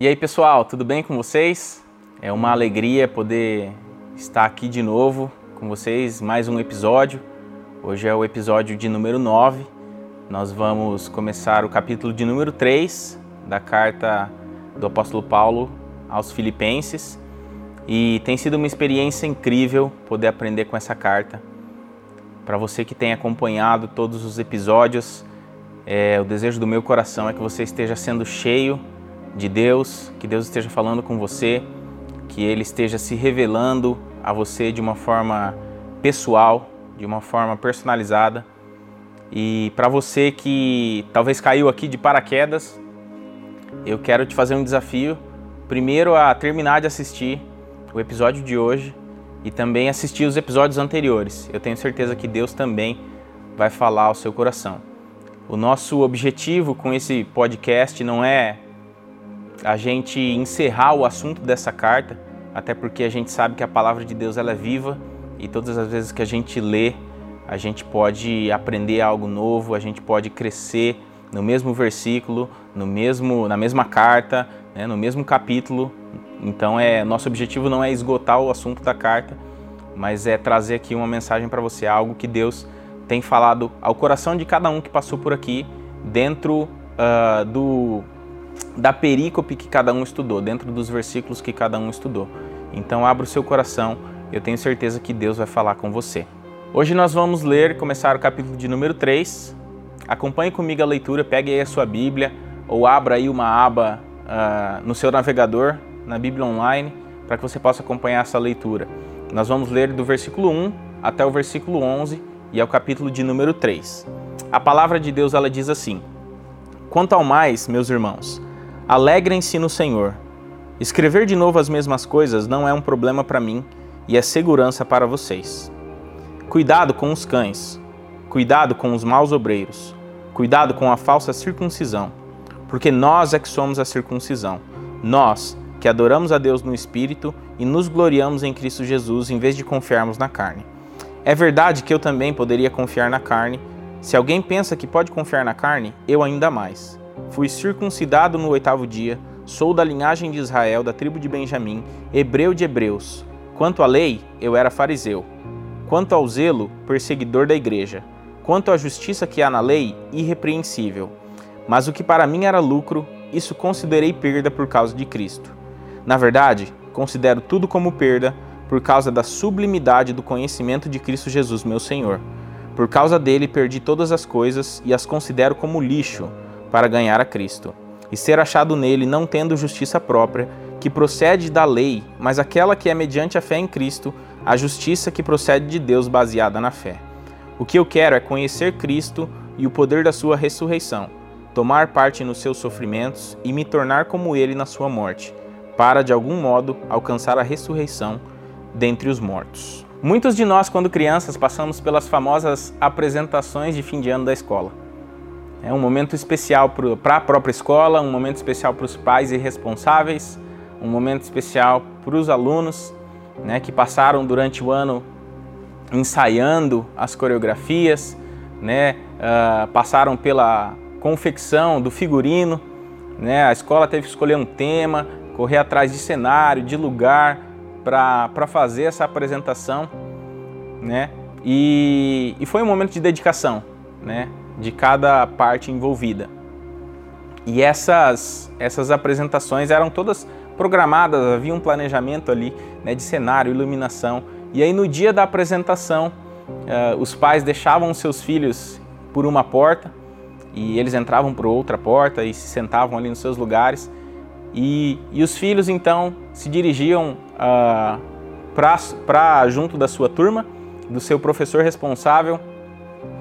E aí pessoal, tudo bem com vocês? É uma alegria poder estar aqui de novo com vocês, mais um episódio. Hoje é o episódio de número 9. Nós vamos começar o capítulo de número 3 da carta do apóstolo Paulo aos Filipenses. E tem sido uma experiência incrível poder aprender com essa carta. Para você que tem acompanhado todos os episódios, é, o desejo do meu coração é que você esteja sendo cheio de Deus, que Deus esteja falando com você, que Ele esteja se revelando a você de uma forma pessoal, de uma forma personalizada. E para você que talvez caiu aqui de paraquedas, eu quero te fazer um desafio. Primeiro, a terminar de assistir o episódio de hoje e também assistir os episódios anteriores. Eu tenho certeza que Deus também vai falar ao seu coração. O nosso objetivo com esse podcast não é a gente encerrar o assunto dessa carta, até porque a gente sabe que a palavra de Deus ela é viva e todas as vezes que a gente lê, a gente pode aprender algo novo, a gente pode crescer no mesmo versículo, no mesmo, na mesma carta, né, no mesmo capítulo. Então é nosso objetivo não é esgotar o assunto da carta, mas é trazer aqui uma mensagem para você, algo que Deus tem falado ao coração de cada um que passou por aqui, dentro uh, do da perícope que cada um estudou, dentro dos versículos que cada um estudou. Então abra o seu coração, eu tenho certeza que Deus vai falar com você. Hoje nós vamos ler, começar o capítulo de número 3. Acompanhe comigo a leitura, pegue aí a sua Bíblia ou abra aí uma aba uh, no seu navegador, na Bíblia Online, para que você possa acompanhar essa leitura. Nós vamos ler do versículo 1 até o versículo 11 e é o capítulo de número 3. A palavra de Deus ela diz assim: Quanto ao mais, meus irmãos, Alegrem-se no Senhor. Escrever de novo as mesmas coisas não é um problema para mim e é segurança para vocês. Cuidado com os cães, cuidado com os maus obreiros, cuidado com a falsa circuncisão, porque nós é que somos a circuncisão, nós que adoramos a Deus no Espírito e nos gloriamos em Cristo Jesus em vez de confiarmos na carne. É verdade que eu também poderia confiar na carne. Se alguém pensa que pode confiar na carne, eu ainda mais. Fui circuncidado no oitavo dia, sou da linhagem de Israel, da tribo de Benjamim, hebreu de hebreus. Quanto à lei, eu era fariseu. Quanto ao zelo, perseguidor da igreja. Quanto à justiça que há na lei, irrepreensível. Mas o que para mim era lucro, isso considerei perda por causa de Cristo. Na verdade, considero tudo como perda por causa da sublimidade do conhecimento de Cristo Jesus, meu Senhor. Por causa dele perdi todas as coisas e as considero como lixo para ganhar a Cristo, e ser achado nele não tendo justiça própria, que procede da lei, mas aquela que é mediante a fé em Cristo, a justiça que procede de Deus baseada na fé. O que eu quero é conhecer Cristo e o poder da sua ressurreição, tomar parte nos seus sofrimentos e me tornar como ele na sua morte, para de algum modo alcançar a ressurreição dentre os mortos. Muitos de nós, quando crianças, passamos pelas famosas apresentações de fim de ano da escola. É um momento especial para a própria escola, um momento especial para os pais e responsáveis, um momento especial para os alunos né, que passaram durante o ano ensaiando as coreografias, né, uh, passaram pela confecção do figurino. Né, a escola teve que escolher um tema, correr atrás de cenário, de lugar para fazer essa apresentação. Né, e, e foi um momento de dedicação. Né, de cada parte envolvida. E essas, essas apresentações eram todas programadas, havia um planejamento ali né, de cenário, iluminação. E aí no dia da apresentação, uh, os pais deixavam seus filhos por uma porta e eles entravam por outra porta e se sentavam ali nos seus lugares. E, e os filhos então se dirigiam uh, para junto da sua turma, do seu professor responsável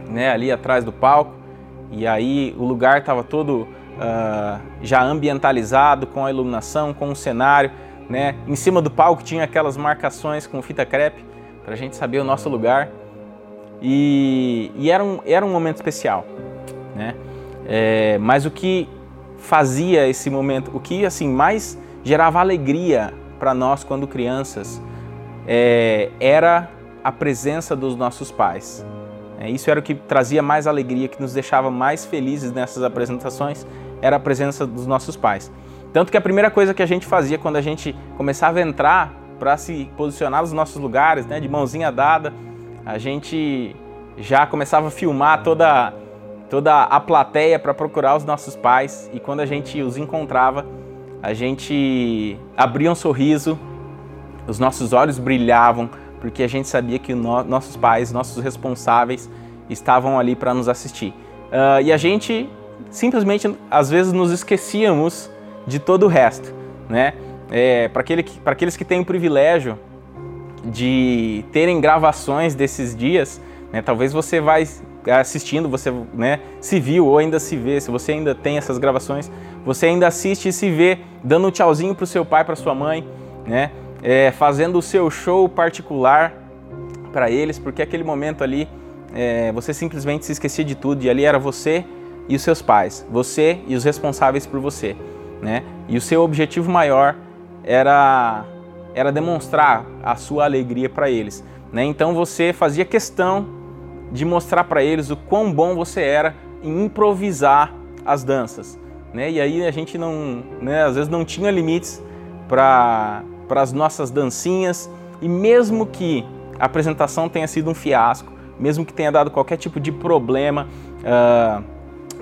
né, ali atrás do palco. E aí o lugar estava todo uh, já ambientalizado com a iluminação, com o cenário. Né? Em cima do palco tinha aquelas marcações com fita crepe para a gente saber o nosso lugar. E, e, era, um, era um momento especial. Né? É, mas o que fazia esse momento, o que assim mais gerava alegria para nós quando crianças, é, era a presença dos nossos pais É, isso era o que trazia mais alegria, que nos deixava mais felizes nessas apresentações, era a presença dos nossos pais. Tanto que a primeira coisa que a gente fazia quando a gente começava a entrar para se posicionar nos nossos lugares, né, de mãozinha dada, a gente já começava a filmar toda, toda a plateia para procurar os nossos pais e quando a gente os encontrava, a gente abria um sorriso, os nossos olhos brilhavam, porque a gente sabia que no, nossos pais, nossos responsáveis, estavam ali para nos assistir. Uh, e a gente simplesmente, às vezes, nos esquecíamos de todo o resto, né? É, para aquele, aqueles que têm o privilégio de terem gravações desses dias, né, talvez você vai assistindo, você né, se viu ou ainda se vê, se você ainda tem essas gravações, você ainda assiste e se vê dando um tchauzinho para o seu pai, para sua mãe, né, é, fazendo o seu show particular para eles, porque aquele momento ali é, você simplesmente se esquecia de tudo e ali era você e os seus pais, você e os responsáveis por você, né? E o seu objetivo maior era era demonstrar a sua alegria para eles, né? Então você fazia questão de mostrar para eles o quão bom você era em improvisar as danças, né? E aí a gente não, né, às vezes não tinha limites para as nossas dancinhas e mesmo que a apresentação tenha sido um fiasco, mesmo que tenha dado qualquer tipo de problema uh,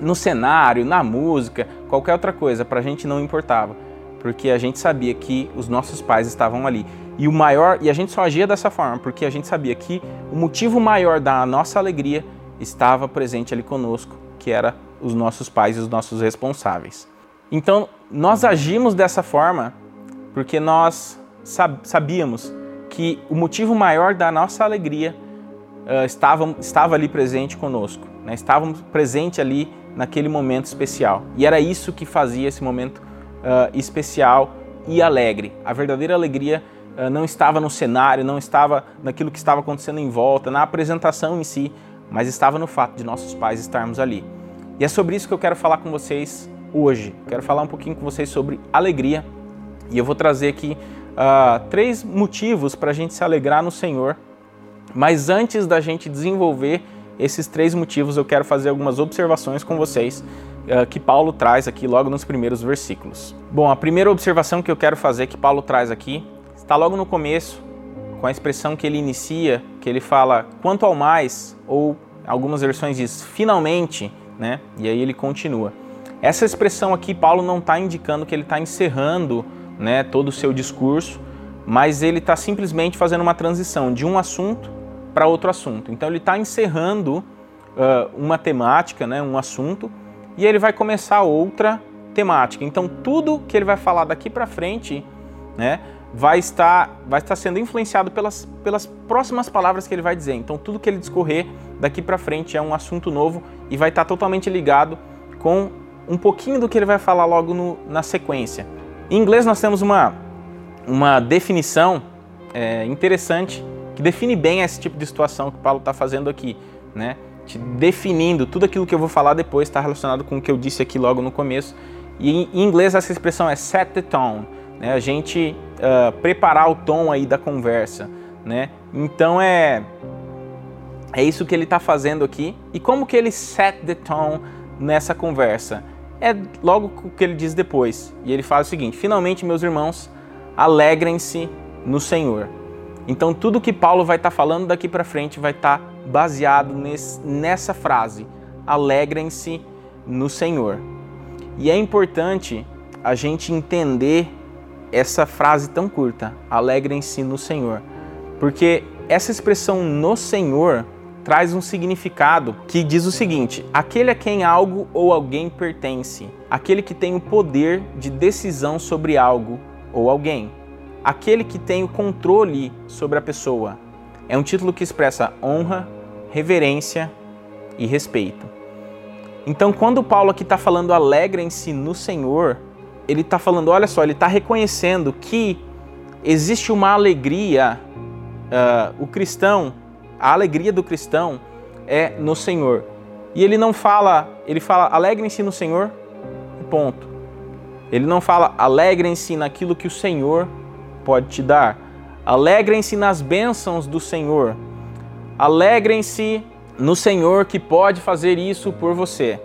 no cenário, na música, qualquer outra coisa, para a gente não importava, porque a gente sabia que os nossos pais estavam ali. E o maior, e a gente só agia dessa forma, porque a gente sabia que o motivo maior da nossa alegria estava presente ali conosco, que era os nossos pais e os nossos responsáveis. Então, nós agimos dessa forma porque nós sabíamos que o motivo maior da nossa alegria uh, estava, estava ali presente conosco, né? estávamos presente ali naquele momento especial. E era isso que fazia esse momento uh, especial e alegre. A verdadeira alegria uh, não estava no cenário, não estava naquilo que estava acontecendo em volta, na apresentação em si, mas estava no fato de nossos pais estarmos ali. E é sobre isso que eu quero falar com vocês hoje. Quero falar um pouquinho com vocês sobre alegria e eu vou trazer aqui uh, três motivos para a gente se alegrar no Senhor. Mas antes da gente desenvolver esses três motivos, eu quero fazer algumas observações com vocês uh, que Paulo traz aqui logo nos primeiros versículos. Bom, a primeira observação que eu quero fazer que Paulo traz aqui está logo no começo, com a expressão que ele inicia, que ele fala quanto ao mais, ou algumas versões diz finalmente, né? E aí ele continua. Essa expressão aqui, Paulo não está indicando que ele está encerrando né, todo o seu discurso, mas ele está simplesmente fazendo uma transição de um assunto para outro assunto. Então ele está encerrando uh, uma temática, né, um assunto, e ele vai começar outra temática. Então tudo que ele vai falar daqui para frente, né, vai estar, vai estar sendo influenciado pelas, pelas próximas palavras que ele vai dizer. Então tudo que ele discorrer daqui para frente é um assunto novo e vai estar totalmente ligado com um pouquinho do que ele vai falar logo no, na sequência. Em inglês nós temos uma, uma definição é, interessante que define bem esse tipo de situação que o Paulo está fazendo aqui, né? Te definindo tudo aquilo que eu vou falar depois está relacionado com o que eu disse aqui logo no começo. E em inglês essa expressão é set the tone, né? A gente uh, preparar o tom aí da conversa, né? Então é é isso que ele está fazendo aqui. E como que ele set the tone nessa conversa? é logo o que ele diz depois. E ele fala o seguinte: Finalmente, meus irmãos, alegrem-se no Senhor. Então, tudo que Paulo vai estar tá falando daqui para frente vai estar tá baseado nesse, nessa frase: alegrem-se no Senhor. E é importante a gente entender essa frase tão curta: alegrem-se no Senhor. Porque essa expressão no Senhor traz um significado que diz o seguinte: aquele a quem algo ou alguém pertence, aquele que tem o poder de decisão sobre algo ou alguém, aquele que tem o controle sobre a pessoa. É um título que expressa honra, reverência e respeito. Então, quando Paulo aqui está falando alegrem-se no Senhor, ele está falando, olha só, ele está reconhecendo que existe uma alegria. Uh, o cristão a alegria do cristão é no Senhor. E ele não fala, ele fala alegrem-se no Senhor, ponto. Ele não fala alegrem-se naquilo que o Senhor pode te dar. Alegrem-se nas bênçãos do Senhor. Alegrem-se no Senhor que pode fazer isso por você.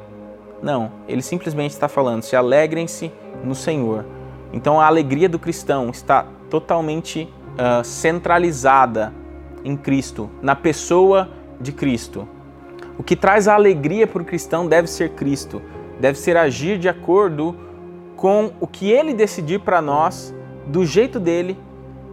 Não, ele simplesmente está falando: se alegrem-se no Senhor. Então a alegria do cristão está totalmente uh, centralizada em Cristo, na pessoa de Cristo. O que traz a alegria para o cristão deve ser Cristo, deve ser agir de acordo com o que ele decidir para nós, do jeito dele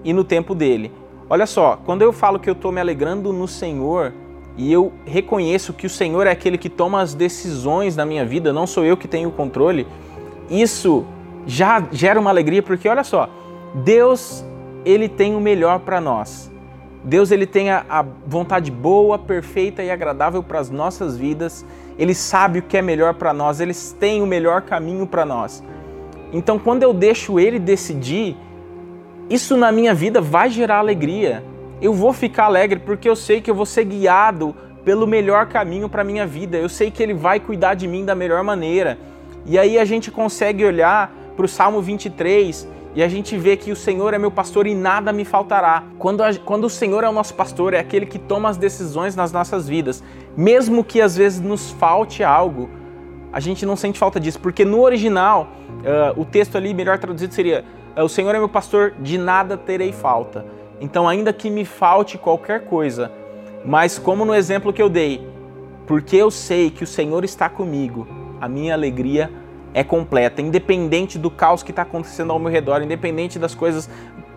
e no tempo dele. Olha só, quando eu falo que eu estou me alegrando no Senhor e eu reconheço que o Senhor é aquele que toma as decisões na minha vida, não sou eu que tenho o controle, isso já gera uma alegria, porque olha só, Deus ele tem o melhor para nós. Deus ele tem a, a, vontade boa, perfeita e agradável para as nossas vidas. Ele sabe o que é melhor para nós, ele tem o melhor caminho para nós. Então, quando eu deixo ele decidir, isso na minha vida vai gerar alegria. Eu vou ficar alegre porque eu sei que eu vou ser guiado pelo melhor caminho para minha vida. Eu sei que ele vai cuidar de mim da melhor maneira. E aí a gente consegue olhar para o Salmo 23 e a gente vê que o Senhor é meu pastor e nada me faltará. Quando, a, quando o Senhor é o nosso pastor, é aquele que toma as decisões nas nossas vidas, mesmo que às vezes nos falte algo, a gente não sente falta disso, porque no original, uh, o texto ali melhor traduzido seria: O Senhor é meu pastor, de nada terei falta. Então, ainda que me falte qualquer coisa, mas como no exemplo que eu dei, porque eu sei que o Senhor está comigo, a minha alegria é completa, independente do caos que está acontecendo ao meu redor, independente das coisas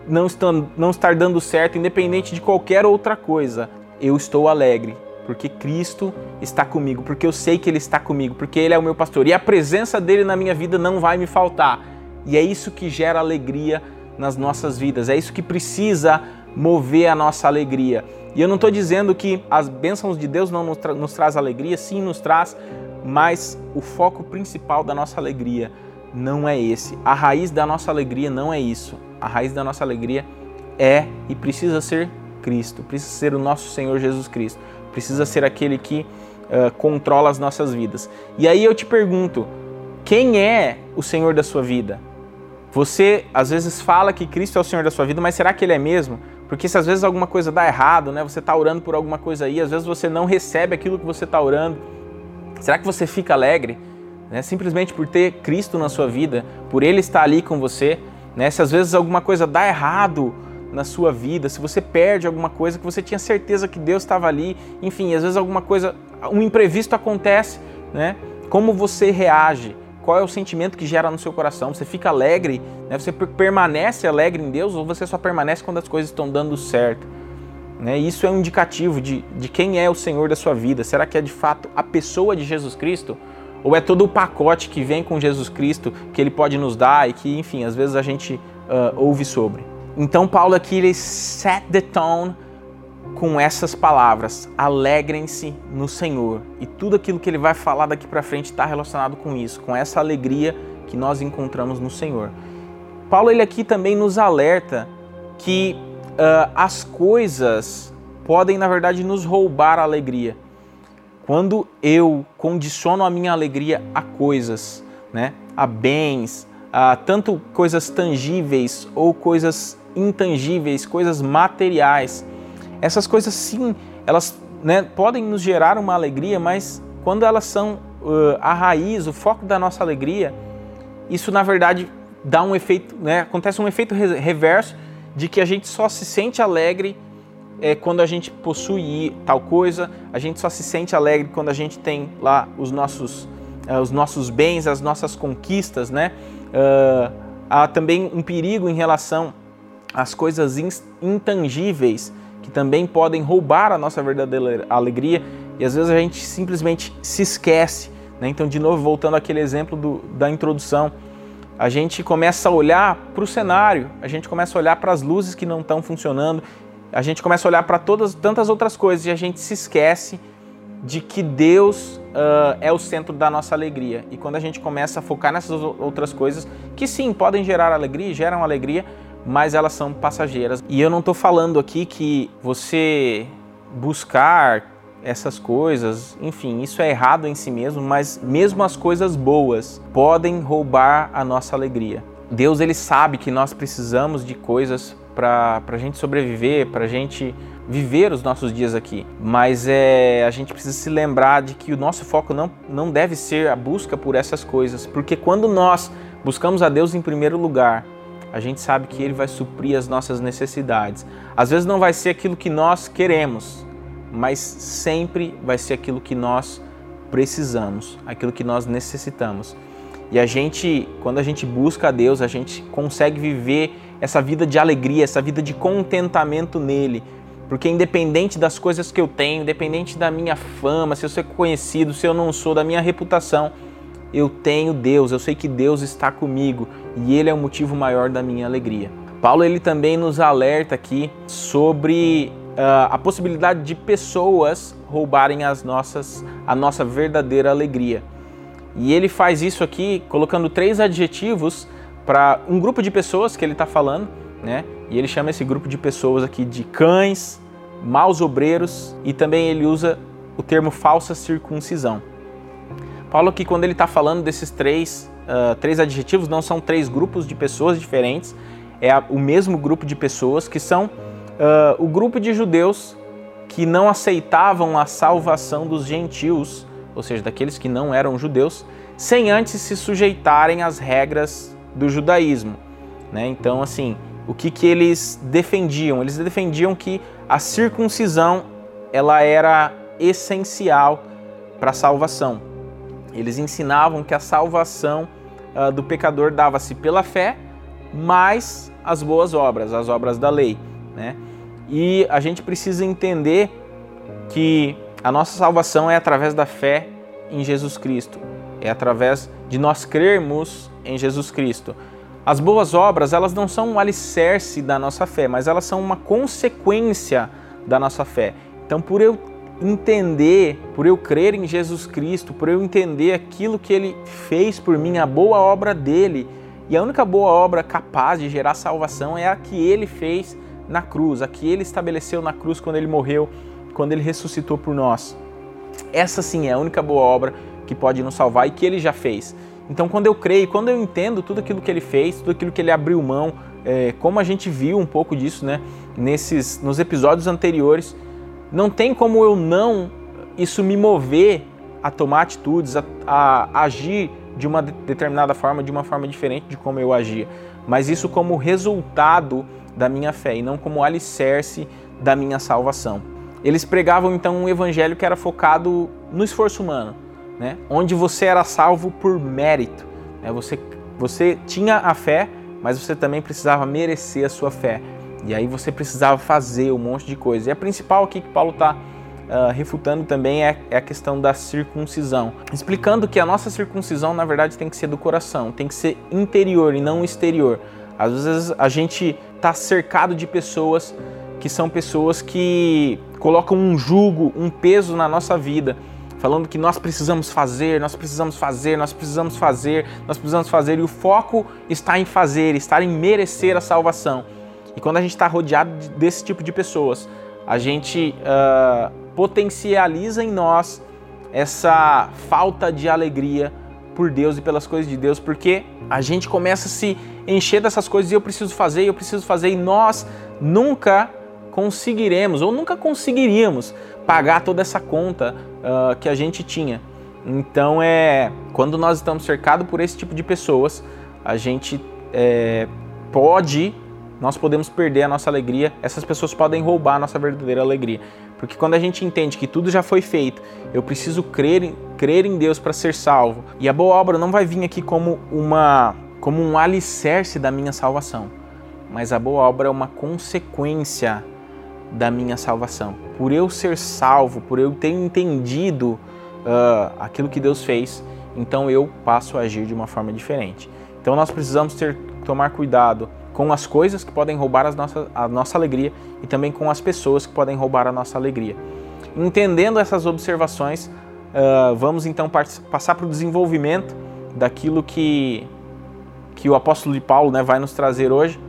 não, estão, não estar dando certo, independente de qualquer outra coisa, eu estou alegre, porque Cristo está comigo, porque eu sei que Ele está comigo, porque Ele é o meu pastor e a presença dele na minha vida não vai me faltar. E é isso que gera alegria nas nossas vidas, é isso que precisa mover a nossa alegria. E eu não estou dizendo que as bênçãos de Deus não nos, tra nos traz alegria, sim, nos traz, mas o foco principal da nossa alegria não é esse. A raiz da nossa alegria não é isso. A raiz da nossa alegria é e precisa ser Cristo, precisa ser o nosso Senhor Jesus Cristo, precisa ser aquele que uh, controla as nossas vidas. E aí eu te pergunto: quem é o Senhor da sua vida? Você às vezes fala que Cristo é o Senhor da sua vida, mas será que Ele é mesmo? Porque se às vezes alguma coisa dá errado, né? Você está orando por alguma coisa aí, às vezes você não recebe aquilo que você está orando Será que você fica alegre né, simplesmente por ter Cristo na sua vida, por Ele estar ali com você? Né? Se às vezes alguma coisa dá errado na sua vida, se você perde alguma coisa que você tinha certeza que Deus estava ali, enfim, às vezes alguma coisa, um imprevisto acontece, né? Como você reage? Qual é o sentimento que gera no seu coração? Você fica alegre? Né? Você permanece alegre em Deus ou você só permanece quando as coisas estão dando certo? Né? Isso é um indicativo de, de quem é o Senhor da sua vida. Será que é de fato a pessoa de Jesus Cristo? Ou é todo o pacote que vem com Jesus Cristo que ele pode nos dar e que, enfim, às vezes a gente uh, ouve sobre? Então, Paulo aqui ele set the tone com essas palavras: alegrem-se no Senhor. E tudo aquilo que ele vai falar daqui para frente está relacionado com isso, com essa alegria que nós encontramos no Senhor. Paulo ele aqui também nos alerta que uh, as coisas podem, na verdade, nos roubar a alegria. Quando eu condiciono a minha alegria a coisas, né, a bens, a tanto coisas tangíveis ou coisas intangíveis, coisas materiais, essas coisas sim, elas né, podem nos gerar uma alegria, mas quando elas são uh, a raiz, o foco da nossa alegria, isso na verdade dá um efeito, né, acontece um efeito reverso de que a gente só se sente alegre é, quando a gente possui tal coisa, a gente só se sente alegre quando a gente tem lá os nossos, uh, os nossos bens, as nossas conquistas, né? Uh, há também um perigo em relação às coisas intangíveis que também podem roubar a nossa verdadeira alegria e às vezes a gente simplesmente se esquece. Né? Então, de novo, voltando àquele exemplo do, da introdução, a gente começa a olhar para o cenário, a gente começa a olhar para as luzes que não estão funcionando, a gente começa a olhar para todas tantas outras coisas e a gente se esquece de que Deus uh, é o centro da nossa alegria. E quando a gente começa a focar nessas outras coisas, que sim, podem gerar alegria, geram alegria, mas elas são passageiras. E eu não estou falando aqui que você buscar essas coisas, enfim, isso é errado em si mesmo, mas mesmo as coisas boas podem roubar a nossa alegria. Deus ele sabe que nós precisamos de coisas para a gente sobreviver, para a gente viver os nossos dias aqui. Mas é, a gente precisa se lembrar de que o nosso foco não, não deve ser a busca por essas coisas, porque quando nós buscamos a Deus em primeiro lugar, a gente sabe que Ele vai suprir as nossas necessidades. Às vezes não vai ser aquilo que nós queremos, mas sempre vai ser aquilo que nós precisamos, aquilo que nós necessitamos. E a gente, quando a gente busca a Deus, a gente consegue viver essa vida de alegria, essa vida de contentamento nele. Porque independente das coisas que eu tenho, independente da minha fama, se eu sou conhecido, se eu não sou, da minha reputação, eu tenho Deus, eu sei que Deus está comigo e ele é o motivo maior da minha alegria. Paulo ele também nos alerta aqui sobre uh, a possibilidade de pessoas roubarem as nossas, a nossa verdadeira alegria. E ele faz isso aqui colocando três adjetivos para um grupo de pessoas que ele está falando, né? E ele chama esse grupo de pessoas aqui de cães, maus obreiros e também ele usa o termo falsa circuncisão. Paulo aqui quando ele está falando desses três, uh, três adjetivos, não são três grupos de pessoas diferentes, é a, o mesmo grupo de pessoas que são uh, o grupo de judeus que não aceitavam a salvação dos gentios, ou seja, daqueles que não eram judeus, sem antes se sujeitarem às regras do judaísmo. Né? Então, assim, o que, que eles defendiam? Eles defendiam que a circuncisão ela era essencial para a salvação. Eles ensinavam que a salvação uh, do pecador dava-se pela fé, mais as boas obras, as obras da lei. Né? E a gente precisa entender que a nossa salvação é através da fé em Jesus Cristo, é através de nós crermos em Jesus Cristo. As boas obras, elas não são um alicerce da nossa fé, mas elas são uma consequência da nossa fé. Então, por eu entender, por eu crer em Jesus Cristo, por eu entender aquilo que ele fez por mim, a boa obra dele, e a única boa obra capaz de gerar salvação é a que ele fez na cruz, a que ele estabeleceu na cruz quando ele morreu, quando ele ressuscitou por nós. Essa sim é a única boa obra que pode nos salvar e que ele já fez. Então, quando eu creio, quando eu entendo tudo aquilo que ele fez, tudo aquilo que ele abriu mão, é, como a gente viu um pouco disso, né, nesses, nos episódios anteriores, não tem como eu não isso me mover a tomar atitudes, a, a agir de uma determinada forma, de uma forma diferente de como eu agia, mas isso como resultado da minha fé e não como alicerce da minha salvação. Eles pregavam então um evangelho que era focado no esforço humano, né? onde você era salvo por mérito. Né? Você, você tinha a fé, mas você também precisava merecer a sua fé. E aí você precisava fazer um monte de coisa. E a principal aqui que Paulo está uh, ah, refutando também é, é, a questão da circuncisão, explicando que a nossa circuncisão na verdade tem que ser do coração, tem que ser interior e não exterior. Às vezes a gente está cercado de pessoas que são pessoas que colocam um jugo, um peso na nossa vida, falando que nós precisamos fazer, nós precisamos fazer, nós precisamos fazer, nós precisamos fazer, e o foco está em fazer, está em merecer a salvação. E quando a gente está rodeado desse tipo de pessoas, a gente uh, potencializa em nós essa falta de alegria por Deus e pelas coisas de Deus, porque a gente começa a se encher dessas coisas e eu preciso fazer, eu preciso fazer, e nós nunca conseguiremos ou nunca conseguiríamos pagar toda essa conta uh, que a gente tinha. Então é quando nós estamos cercados por esse tipo de pessoas, a gente é, pode nós podemos perder a nossa alegria, essas pessoas podem roubar a nossa verdadeira alegria. Porque quando a gente entende que tudo já foi feito, eu preciso crer, crer em Deus para ser salvo. E a boa obra não vai vir aqui como uma como um alicerce da minha salvação, mas a boa obra é uma consequência da minha salvação. Por eu ser salvo, por eu ter entendido uh, aquilo que Deus fez, então eu passo a agir de uma forma diferente. Então nós precisamos ter tomar cuidado com as coisas que podem roubar as nossas, a nossa alegria e também com as pessoas que podem roubar a nossa alegria. Entendendo essas observações, uh, vamos então passar para o desenvolvimento daquilo que, que o apóstolo de Paulo né, vai nos trazer hoje,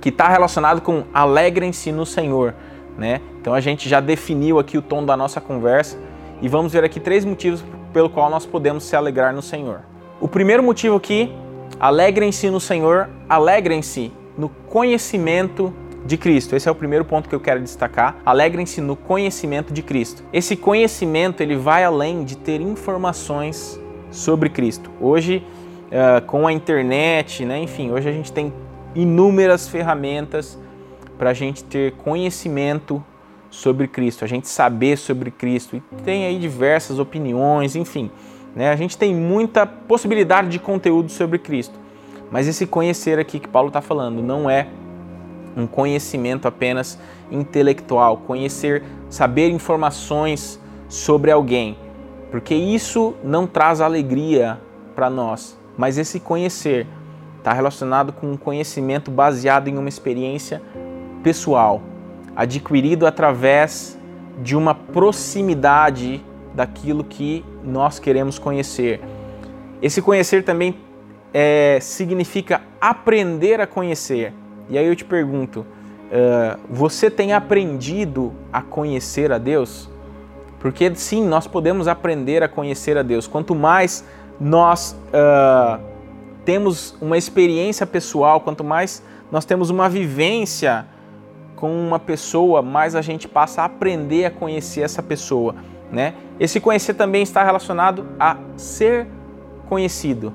que está relacionado com alegrem-se no Senhor. Né? Então a gente já definiu aqui o tom da nossa conversa e vamos ver aqui três motivos pelo qual nós podemos se alegrar no Senhor. O primeiro motivo aqui Alegrem-se no Senhor, alegrem-se no conhecimento de Cristo. Esse é o primeiro ponto que eu quero destacar. Alegrem-se no conhecimento de Cristo. Esse conhecimento ele vai além de ter informações sobre Cristo. Hoje, uh, com a internet, né, enfim, hoje a gente tem inúmeras ferramentas para a gente ter conhecimento sobre Cristo, a gente saber sobre Cristo. E tem aí diversas opiniões, enfim. Né? A gente tem muita possibilidade de conteúdo sobre Cristo. Mas esse conhecer aqui que Paulo está falando não é um conhecimento apenas intelectual, conhecer, saber informações sobre alguém, porque isso não traz alegria para nós, mas esse conhecer está relacionado com um conhecimento baseado em uma experiência pessoal, adquirido através de uma proximidade daquilo que nós queremos conhecer. Esse conhecer também é, significa aprender a conhecer. E aí eu te pergunto: uh, você tem aprendido a conhecer a Deus? Porque sim, nós podemos aprender a conhecer a Deus. Quanto mais nós uh, temos uma experiência pessoal, quanto mais nós temos uma vivência com uma pessoa, mais a gente passa a aprender a conhecer essa pessoa, né? Esse conhecer também está relacionado a ser conhecido.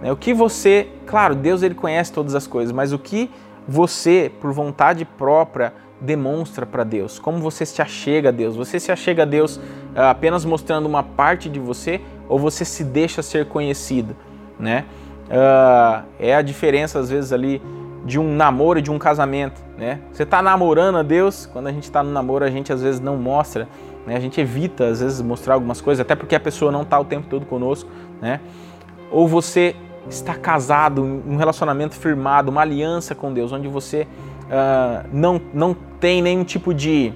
Né? O que você, claro, Deus ele conhece todas as coisas, mas o que você, por vontade própria, demonstra para Deus? Como você se achega a Deus? Você se achega a Deus ah, apenas mostrando uma parte de você ou você se deixa ser conhecido, né? Uh, é a diferença às vezes ali de um namoro e de um casamento, né? Você está namorando a Deus, quando a gente está no namoro a gente às vezes não mostra, né? A gente evita às vezes mostrar algumas coisas, até porque a pessoa não está o tempo todo conosco, né? Ou você está casado, um relacionamento firmado, uma aliança com Deus, onde você uh, não, não tem nenhum tipo de,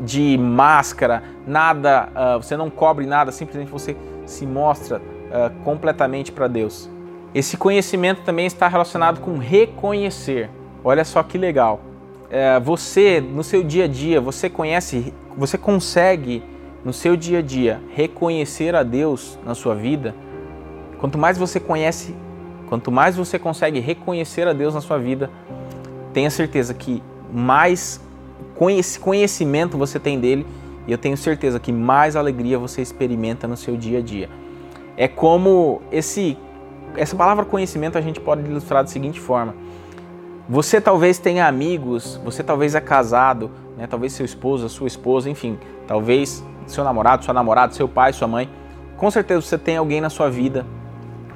de máscara, nada, uh, você não cobre nada, simplesmente você se mostra uh, completamente para Deus. Esse conhecimento também está relacionado com reconhecer. Olha só que legal. É, você, no seu dia a dia, você conhece, você consegue, no seu dia a dia, reconhecer a Deus na sua vida. Quanto mais você conhece, quanto mais você consegue reconhecer a Deus na sua vida, tenha certeza que mais conhecimento você tem dele e eu tenho certeza que mais alegria você experimenta no seu dia a dia. É como esse essa palavra conhecimento a gente pode ilustrar da seguinte forma: você talvez tenha amigos, você talvez é casado, né? talvez seu esposo, sua esposa, enfim, talvez seu namorado, sua namorada, seu pai, sua mãe. Com certeza você tem alguém na sua vida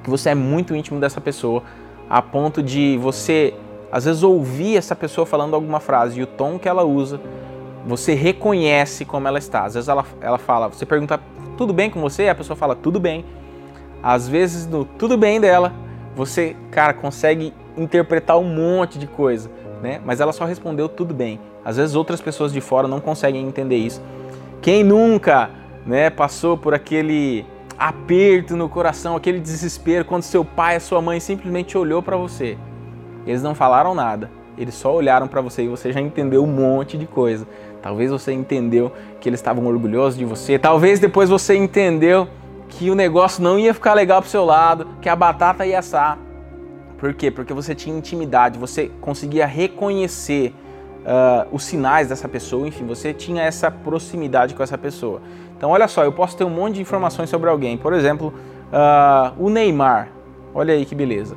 que você é muito íntimo dessa pessoa, a ponto de você às vezes ouvir essa pessoa falando alguma frase e o tom que ela usa, você reconhece como ela está. Às vezes ela, ela fala, você pergunta, tudo bem com você? E a pessoa fala, tudo bem. Às vezes no tudo bem dela, você, cara, consegue interpretar um monte de coisa, né? Mas ela só respondeu tudo bem. Às vezes outras pessoas de fora não conseguem entender isso. Quem nunca, né, passou por aquele aperto no coração, aquele desespero quando seu pai, sua mãe simplesmente olhou para você. Eles não falaram nada, eles só olharam para você e você já entendeu um monte de coisa. Talvez você entendeu que eles estavam orgulhosos de você, talvez depois você entendeu que o negócio não ia ficar legal pro seu lado, que a batata ia assar. Por quê? Porque você tinha intimidade, você conseguia reconhecer uh, os sinais dessa pessoa, enfim, você tinha essa proximidade com essa pessoa. Então, olha só, eu posso ter um monte de informações sobre alguém. Por exemplo, uh, o Neymar. Olha aí que beleza.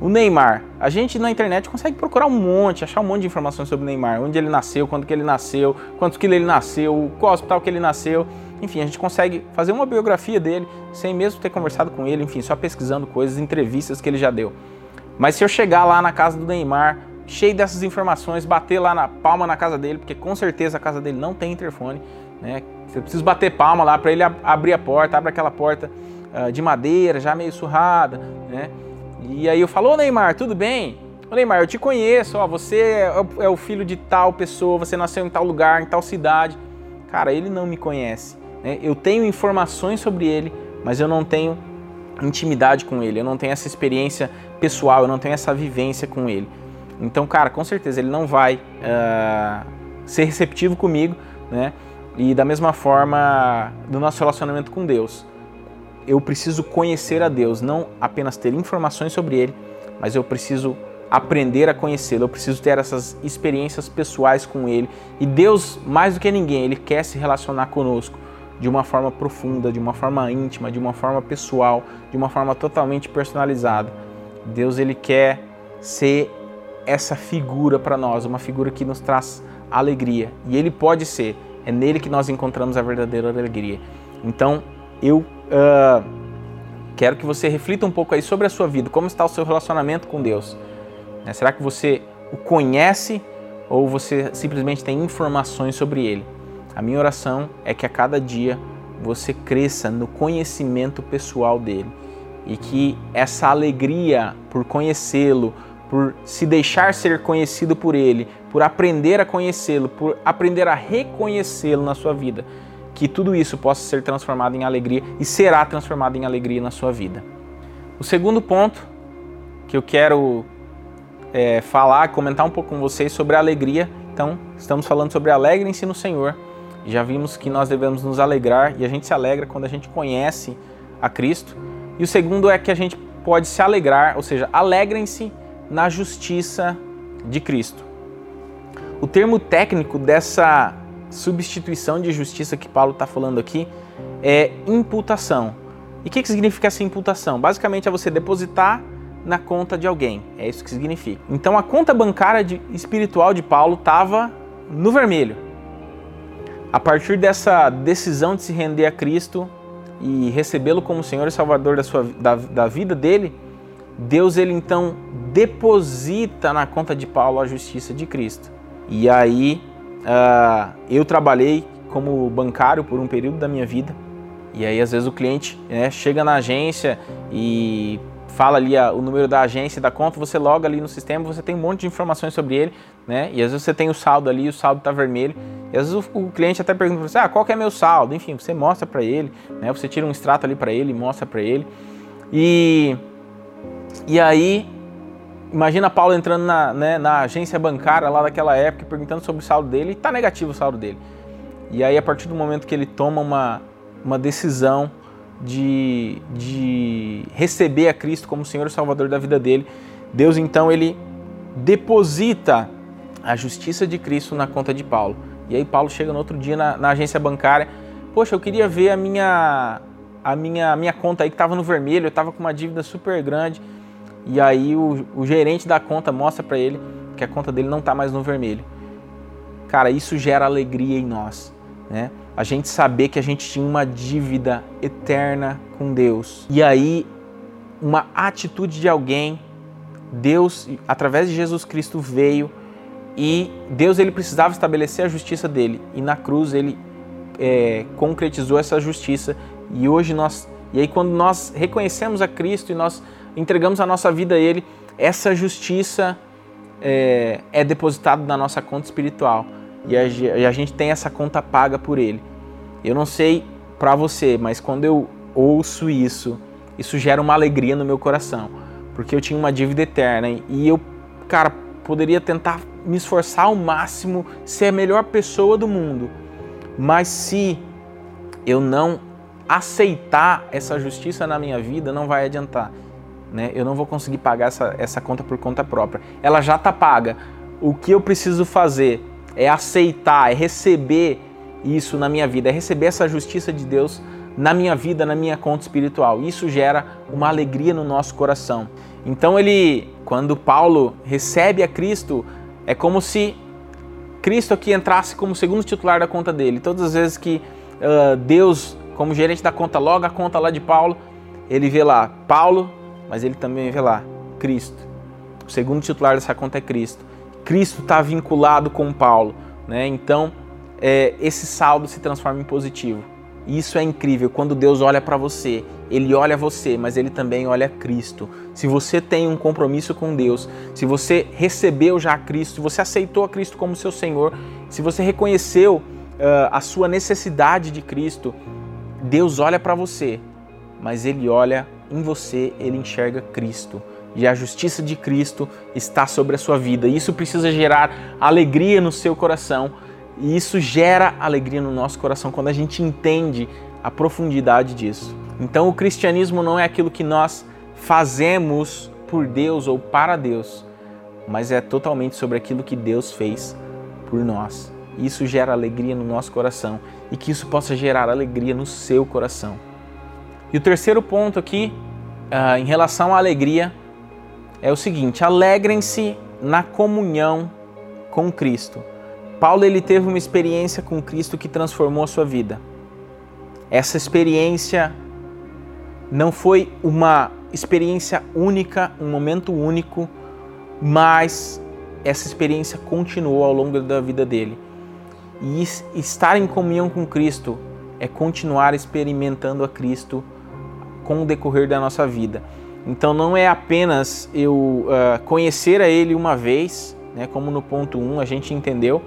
O Neymar, a gente na internet consegue procurar um monte, achar um monte de informações sobre o Neymar, onde ele nasceu, quando que ele nasceu, quantos quilos ele nasceu, qual hospital que ele nasceu. Enfim, a gente consegue fazer uma biografia dele sem mesmo ter conversado com ele, enfim, só pesquisando coisas, entrevistas que ele já deu. Mas se eu chegar lá na casa do Neymar, cheio dessas informações, bater lá na palma na casa dele, porque com certeza a casa dele não tem interfone, né? Você precisa bater palma lá para ele ab abrir a porta, abre aquela porta uh, de madeira, já meio surrada, né? E aí eu falo, ô Neymar, tudo bem? Ô Neymar, eu te conheço, ó, você é, é o filho de tal pessoa, você nasceu em tal lugar, em tal cidade. Cara, ele não me conhece. Né? Eu tenho informações sobre ele, mas eu não tenho intimidade com ele, eu não tenho essa experiência pessoal, eu não tenho essa vivência com ele. Então, cara, com certeza ele não vai uh, ser receptivo comigo, né? E da mesma forma, do nosso relacionamento com Deus, eu preciso conhecer a Deus, não apenas ter informações sobre Ele, mas eu preciso aprender a conhecê-lo, eu preciso ter essas experiências pessoais com ele. E Deus, mais do que ninguém, ele quer se relacionar conosco de uma forma profunda, de uma forma íntima, de uma forma pessoal, de uma forma totalmente personalizada. Deus ele quer ser essa figura para nós, uma figura que nos traz alegria. E ele pode ser, é nele que nós encontramos a verdadeira alegria. Então, eu uh, quero que você reflita um pouco aí sobre a sua vida, como está o seu relacionamento com Deus. Né? Será que você o conhece ou você simplesmente tem informações sobre ele? A minha oração é que a cada dia você cresça no conhecimento pessoal dele e que essa alegria por conhecê-lo, por se deixar ser conhecido por ele, por aprender a conhecê-lo, por aprender a reconhecê-lo na sua vida, que tudo isso possa ser transformado em alegria e será transformado em alegria na sua vida. O segundo ponto que eu quero é, falar, comentar um pouco com vocês sobre a alegria. Então, estamos falando sobre alegrem-se no Senhor. Já vimos que nós devemos nos alegrar e a gente se alegra quando a gente conhece a Cristo. E o segundo é que a gente pode se alegrar, ou seja, alegrem-se na justiça de Cristo. O termo técnico dessa substituição de justiça que Paulo está falando aqui é imputação. E o que, que significa essa imputação? Basicamente é você depositar na conta de alguém. É isso que significa. Então a conta bancária de, espiritual de Paulo estava no vermelho. A partir dessa decisão de se render a Cristo e recebê-lo como Senhor e Salvador da, sua, da, da vida dele, Deus ele então deposita na conta de Paulo a justiça de Cristo. E aí uh, eu trabalhei como bancário por um período da minha vida. E aí às vezes o cliente né, chega na agência e fala ali a, o número da agência da conta, você loga ali no sistema, você tem um monte de informações sobre ele, né? E às vezes você tem o saldo ali, o saldo está vermelho. E às vezes o, cliente até pergunta para você, ah, qual que é meu saldo? Enfim, você mostra para ele, né? Você tira um extrato ali para ele, mostra para ele. E e aí imagina Paulo entrando na, né, na agência bancária lá daquela época, perguntando sobre o saldo dele, e tá negativo o saldo dele. E aí a partir do momento que ele toma uma uma decisão de, de receber a Cristo como Senhor e Salvador da vida dele, Deus então ele deposita a justiça de Cristo na conta de Paulo. E aí Paulo chega no outro dia na, na agência bancária, poxa, eu queria ver a minha a minha, a minha conta aí que estava no vermelho, eu estava com uma dívida super grande. E aí o, o gerente da conta mostra para ele que a conta dele não está mais no vermelho. Cara, isso gera alegria em nós, né? a gente saber que a gente tinha uma dívida eterna com Deus. E aí, uma atitude de alguém, Deus, através de Jesus Cristo, veio e Deus ele precisava estabelecer a justiça dele. E na cruz ele é, concretizou essa justiça. E hoje nós, e aí quando nós reconhecemos a Cristo e nós entregamos a nossa vida a Ele, essa justiça é, é depositada na nossa conta espiritual e a, e a gente tem essa conta paga por Ele. Eu não sei para você, mas quando eu ouço isso, isso gera uma alegria no meu coração, porque eu tinha uma dívida eterna e eu, cara, poderia tentar me esforçar ao máximo, ser a melhor pessoa do mundo, mas se eu não aceitar essa justiça na minha vida, não vai adiantar. Né? Eu não vou conseguir pagar essa, essa conta por conta própria. Ela já está paga. O que eu preciso fazer é aceitar, é receber isso na minha vida, é receber essa justiça de Deus na minha vida, na minha conta espiritual. Isso gera uma alegria no nosso coração. Então ele, quando Paulo recebe a Cristo, é como se Cristo aqui entrasse como segundo titular da conta dele. Todas as vezes que uh, Deus, como gerente da conta, loga a conta lá de Paulo, ele vê lá Paulo, mas ele também vê lá Cristo. O segundo titular dessa conta é Cristo. Cristo está vinculado com Paulo, né? Então é, esse saldo se transforma em positivo. E isso é incrível. Quando Deus olha para você, Ele olha você, mas Ele também olha Cristo. Se você tem um compromisso com Deus, se você recebeu já Cristo, se você aceitou a Cristo como seu Senhor, se você reconheceu uh, a sua necessidade de Cristo, Deus olha para você, mas Ele olha em você, Ele enxerga Cristo. E a justiça de Cristo está sobre a sua vida. Isso precisa gerar alegria no seu coração e isso gera alegria no nosso coração quando a gente entende a profundidade disso. Então, o cristianismo não é aquilo que nós fazemos por Deus ou para Deus, mas é totalmente sobre aquilo que Deus fez por nós. Isso gera alegria no nosso coração e que isso possa gerar alegria no seu coração. E o terceiro ponto aqui, uh, em relação à alegria, é o seguinte: alegrem-se na comunhão com Cristo. Paulo ele teve uma experiência com Cristo que transformou a sua vida. Essa experiência não foi uma experiência única, um momento único, mas essa experiência continuou ao longo da vida dele. E estar em comunhão com Cristo é continuar experimentando a Cristo com o decorrer da nossa vida. Então não é apenas eu uh, conhecer a Ele uma vez, né, como no ponto 1 um, a gente entendeu,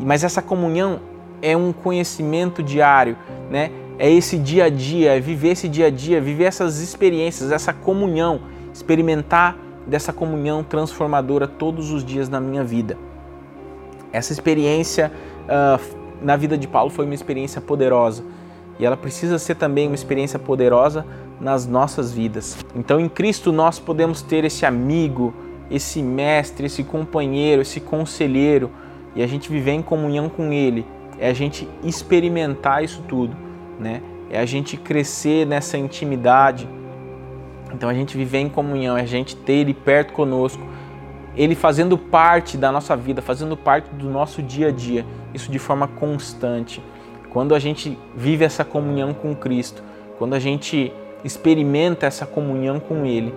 mas essa comunhão é um conhecimento diário, né? é esse dia a dia, é viver esse dia a dia, viver essas experiências, essa comunhão, experimentar dessa comunhão transformadora todos os dias na minha vida. Essa experiência uh, na vida de Paulo foi uma experiência poderosa e ela precisa ser também uma experiência poderosa nas nossas vidas. Então, em Cristo, nós podemos ter esse amigo, esse mestre, esse companheiro, esse conselheiro e a gente viver em comunhão com Ele, é a gente experimentar isso tudo né? É a gente crescer nessa intimidade. Então a gente viver em comunhão, é a gente ter Ele perto conosco, Ele fazendo parte da nossa vida, fazendo parte do nosso dia a dia, isso de forma constante. Quando a gente vive essa comunhão com Cristo, quando a gente experimenta essa comunhão com Ele,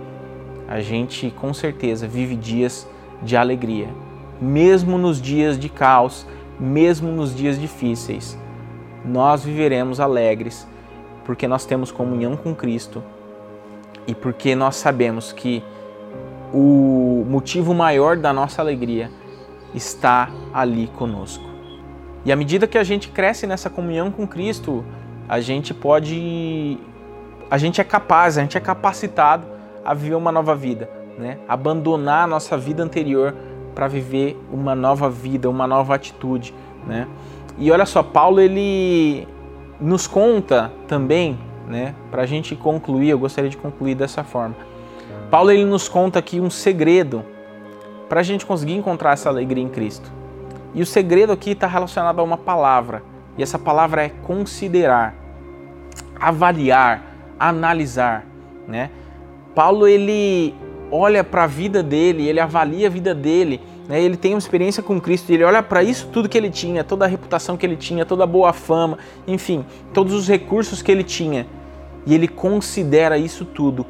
a gente com certeza vive dias de alegria, mesmo nos dias de caos, mesmo nos dias difíceis nós viveremos alegres, porque nós temos comunhão com Cristo e porque nós sabemos que o motivo maior da nossa alegria está ali conosco. E à medida que a gente cresce nessa comunhão com Cristo, a gente pode a gente é capaz, a gente é capacitado a viver uma nova vida, né? Abandonar a nossa vida anterior para viver uma nova vida, uma nova atitude, né? E olha só, Paulo ele nos conta também, né, para a gente concluir, eu gostaria de concluir dessa forma. Paulo ele nos conta aqui um segredo para a gente conseguir encontrar essa alegria em Cristo. E o segredo aqui está relacionado a uma palavra, e essa palavra é considerar, avaliar, analisar, né? Paulo ele olha para a vida dele, ele avalia a vida dele né, ele tem uma experiência com Cristo, ele olha para isso tudo que ele tinha, toda a reputação que ele tinha, toda a boa fama, enfim, todos os recursos que ele tinha, e ele considera isso tudo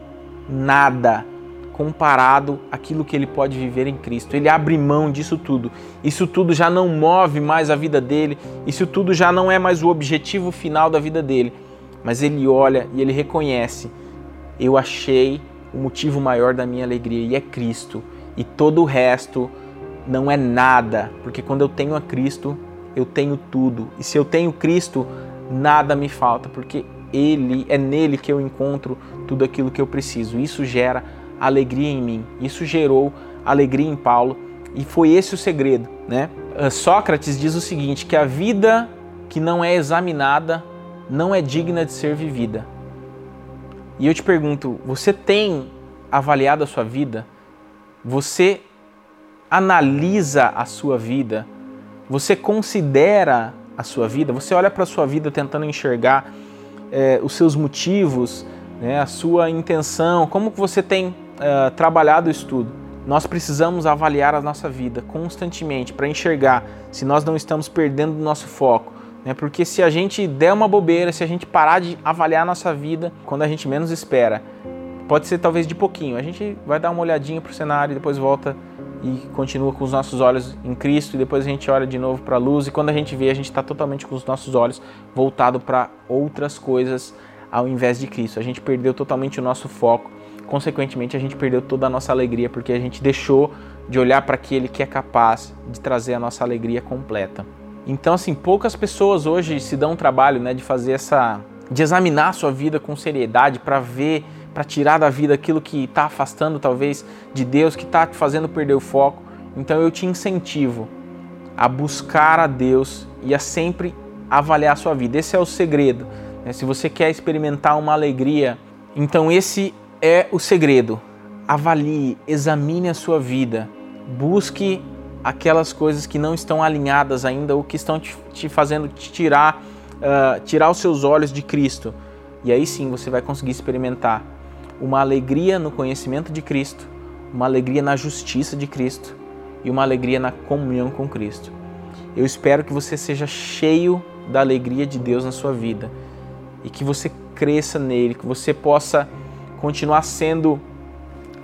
nada comparado àquilo que ele pode viver em Cristo. Ele abre mão disso tudo. Isso tudo já não move mais a vida dele, isso tudo já não é mais o objetivo final da vida dele. Mas ele olha e ele reconhece: eu achei o motivo maior da minha alegria e é Cristo. E todo o resto não é nada, porque quando eu tenho a Cristo, eu tenho tudo. E se eu tenho Cristo, nada me falta, porque ele é nele que eu encontro tudo aquilo que eu preciso. Isso gera alegria em mim. Isso gerou alegria em Paulo e foi esse o segredo, né? Ah, Sócrates diz o seguinte, que a vida que não é examinada não é digna de ser vivida. E eu te pergunto, você tem avaliado a sua vida? Você analisa a sua vida, você considera a sua vida, você olha para a sua vida tentando enxergar é, os seus motivos, né, a sua intenção, como que você tem é, trabalhado isso tudo. Nós precisamos avaliar a nossa vida constantemente para enxergar se nós não estamos perdendo o nosso foco. Né? Porque se a gente der uma bobeira, se a gente parar de avaliar a nossa vida quando a gente menos espera, pode ser talvez de pouquinho. A gente vai dar uma olhadinha para o cenário e depois volta e continua com os nossos olhos em Cristo e depois a gente olha de novo para a luz e quando a gente vê a gente está totalmente com os nossos olhos voltado para outras coisas ao invés de Cristo. A gente perdeu totalmente o nosso foco, consequentemente a gente perdeu toda a nossa alegria porque a gente deixou de olhar para aquele que é capaz de trazer a nossa alegria completa. Então assim, poucas pessoas hoje se dão o trabalho, né, de fazer essa de examinar a sua vida com seriedade para ver para tirar da vida aquilo que está afastando talvez de Deus, que está te fazendo perder o foco. Então eu te incentivo a buscar a Deus e a sempre avaliar a sua vida. Esse é o segredo. Né? Se você quer experimentar uma alegria, então esse é o segredo. Avalie, examine a sua vida Busque aquelas coisas que não estão alinhadas ainda ou que estão te, te fazendo te tirar, uh, tirar os seus olhos de Cristo. E aí sim você vai conseguir experimentar uma alegria no conhecimento de Cristo, uma alegria na justiça de Cristo e uma alegria na comunhão com Cristo. Eu espero que você seja cheio da alegria de Deus na sua vida e que você cresça nele, que você possa continuar sendo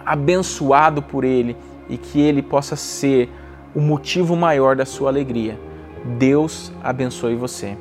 abençoado por ele e que ele possa ser o motivo maior da sua alegria. Deus abençoe você.